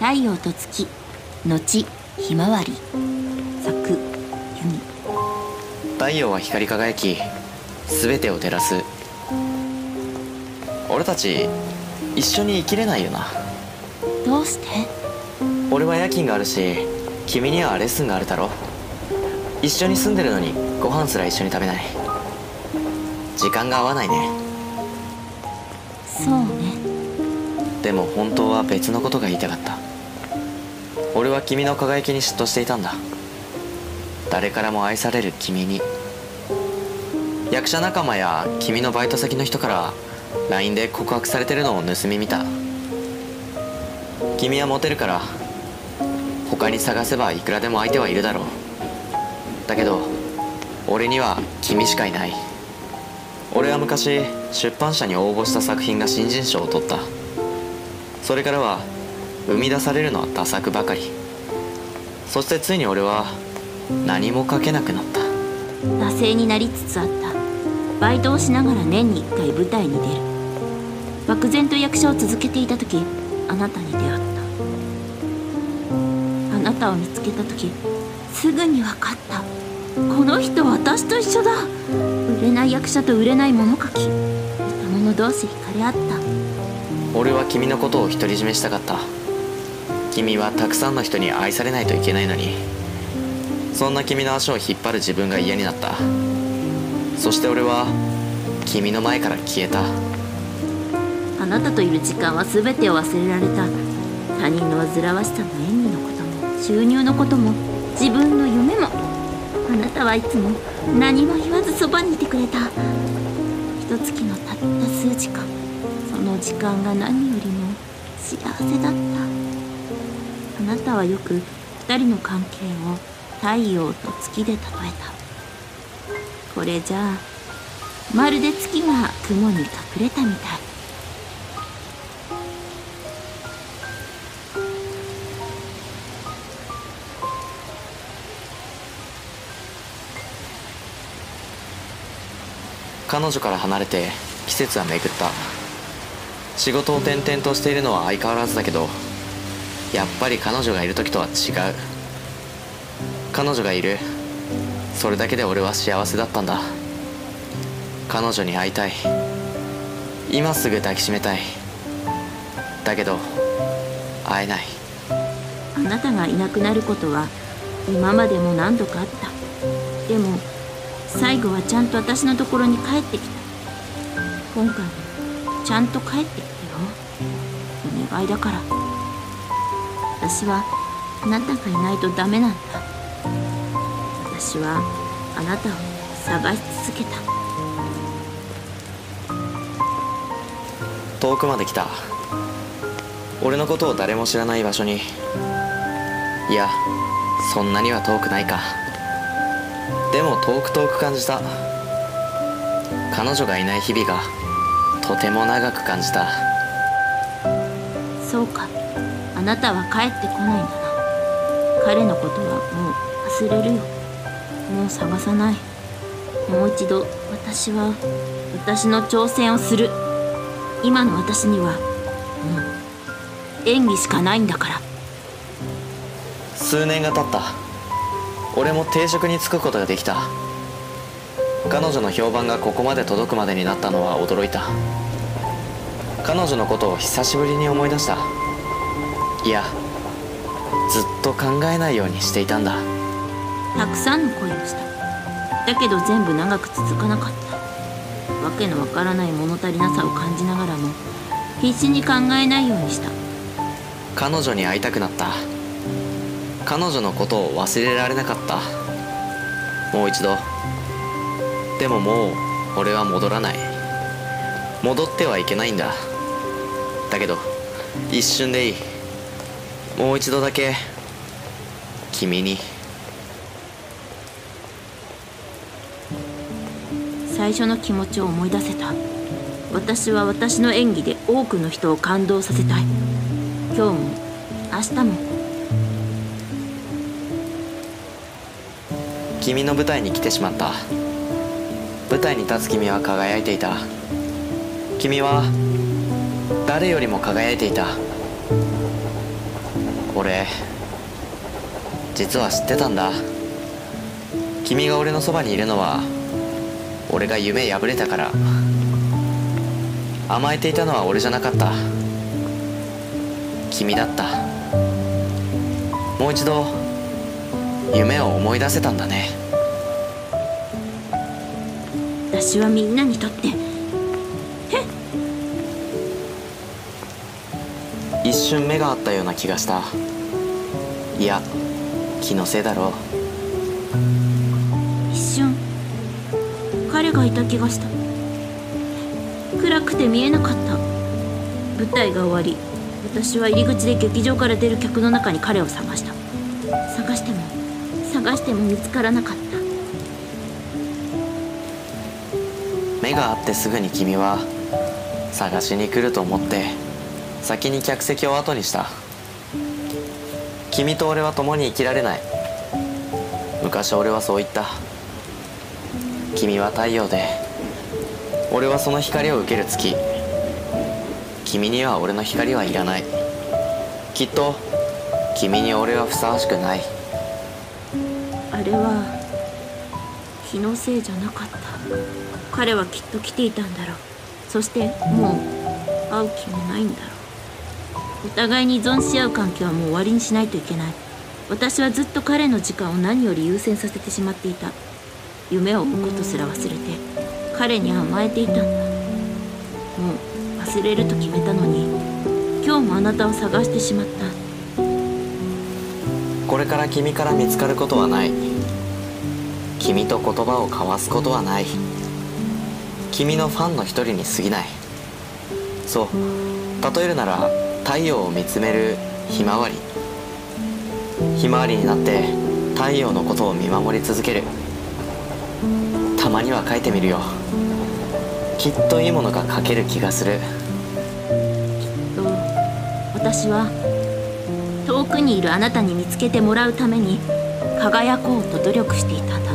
太陽と月後ひまわり。作ユミ太陽は光り輝き全てを照らす。俺たち一緒に生きれないよな。どうして？俺は夜勤があるし君にはレッスンがあるだろ一緒に住んでるのにご飯すら一緒に食べない。時間が合わないね。そうね。でも本当は別のことが言いたかった俺は君の輝きに嫉妬していたんだ。誰からも愛される君に。役者仲間や君のバイト先の人から LINE で告白されてるのを盗み見た。君はモテるから他に探せばいくらでも相手はいるだろう。だけど俺には君しかいない。俺は昔出版社に応募した作品が新人賞を取った。それからは生み出されるのは多作ばかり。そしてついに俺は何も書けなくなった。惰性になりつつあった。バイトをしながら年に1回舞台に出る。漠然と役者を続けていた時あなたに出会った。あなたを見つけた時すぐに分かった。この人私と一緒だ。売れない役者と売れない物書き。似た者同士惹かれ合った。俺は君のことを独り占めしたかった君はたくさんの人に愛されないといけないのにそんな君の足を引っ張る自分が嫌になった。そして俺は君の前から消えた。あなたといる時間は全てを忘れられた。他人の煩わしさも演技のことも収入のことも自分の夢もあなたはいつも何も言わずそばにいてくれた。一月のたった数時間その時間が何よりも幸せだった。なたはよく二人の関係を太陽と月で例えた。これじゃあまるで月が雲に隠れたみたい。彼女から離れて季節は巡った。仕事を転々としているのは相変わらずだけどやっぱり彼女がいる時とは違う。彼女がいる。それだけで俺は幸せだったんだ。彼女に会いたい。今すぐ抱きしめたい。だけど会えない。あなたがいなくなることは今までも何度かあった。でも最後はちゃんと私のところに帰ってきた。今回もちゃんと帰ってきてよ。お願いだから。私はあなたがいないとダメなんだ。私はあなたを探し続けた。遠くまで来た。俺のことを誰も知らない場所に。いやそんなには遠くないか。でも遠く遠く感じた。彼女がいない日々がとても長く感じた。そうかあなたは帰ってこないんだな。彼のことはもう忘れるよ。もう探さない。もう一度私は私の挑戦をする。今の私にはもう演技しかないんだから。数年が経った。俺も定職に就くことができた。彼女の評判がここまで届くまでになったのは驚いた。彼女のことを久しぶりに思い出した。いやずっと考えないようにしていたんだ。たくさんの恋をした。だけど全部長く続かなかった。わけのわからない物足りなさを感じながらも必死に考えないようにした。彼女に会いたくなった。彼女のことを忘れられなかった。もう一度。でももう俺は戻らない。戻ってはいけないんだ。だけど一瞬でいいもう一度だけ君に。最初の気持ちを思い出せた。私は私の演技で多くの人を感動させたい。今日も明日も。君の舞台に来てしまった。舞台に立つ君は輝いていた。君は誰よりも輝いていた俺実は知ってたんだ。君が俺のそばにいるのは俺が夢破れたから。甘えていたのは俺じゃなかった。君だった。もう一度夢を思い出せたんだね。私はみんなにとって一瞬目があったような気がした。いや気のせいだろ一瞬。彼がいた気がした。暗くて見えなかった。舞台が終わり。私は入り口で劇場から出る客の中に彼を探した。探しても探しても見つからなかった。目があってすぐに君は探しに来ると思って先に客席を後にした。君と俺は共に生きられない。昔俺はそう言った。君は太陽で俺はその光を受ける月。君には俺の光はいらない。きっと君に俺はふさわしくない。あれは気のせいじゃなかった。彼はきっと来ていたんだろう。そしてもう会う気もないんだろう。お互いに依存し合う関係はもう終わりにしないといけない。私はずっと彼の時間を何より優先させてしまっていた。夢を追うことすら忘れて彼に甘えていた。んだもう忘れると決めたのに今日もあなたを探してしまった。これから君から見つかることはない。君と言葉を交わすことはない。君のファンの一人に過ぎない。そう。例えるなら太陽を見つめるひまわり。ひまわりになって太陽のことを見守り続ける。たまには書いてみるよ。きっといいものが書ける気がする。きっと私は遠くにいるあなたに見つけてもらうために輝こうと努力していたんだ。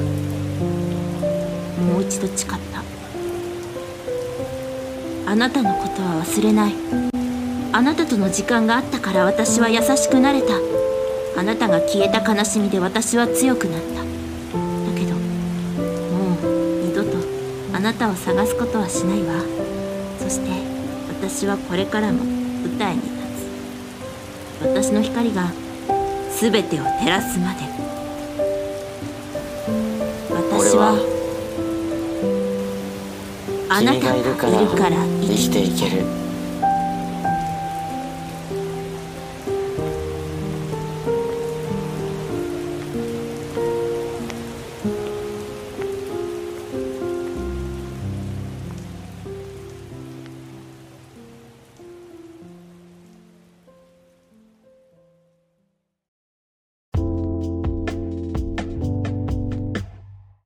もう一度誓った。あなたのことは忘れない。あなたとの時間があったから私は優しくなれた。あなたが消えた悲しみで私は強くなった。だけどもう二度とあなたを探すことはしないわ。そして私はこれからも舞台に立つ。私の光が全てを照らすまで。私はあなたがいるから生きていける。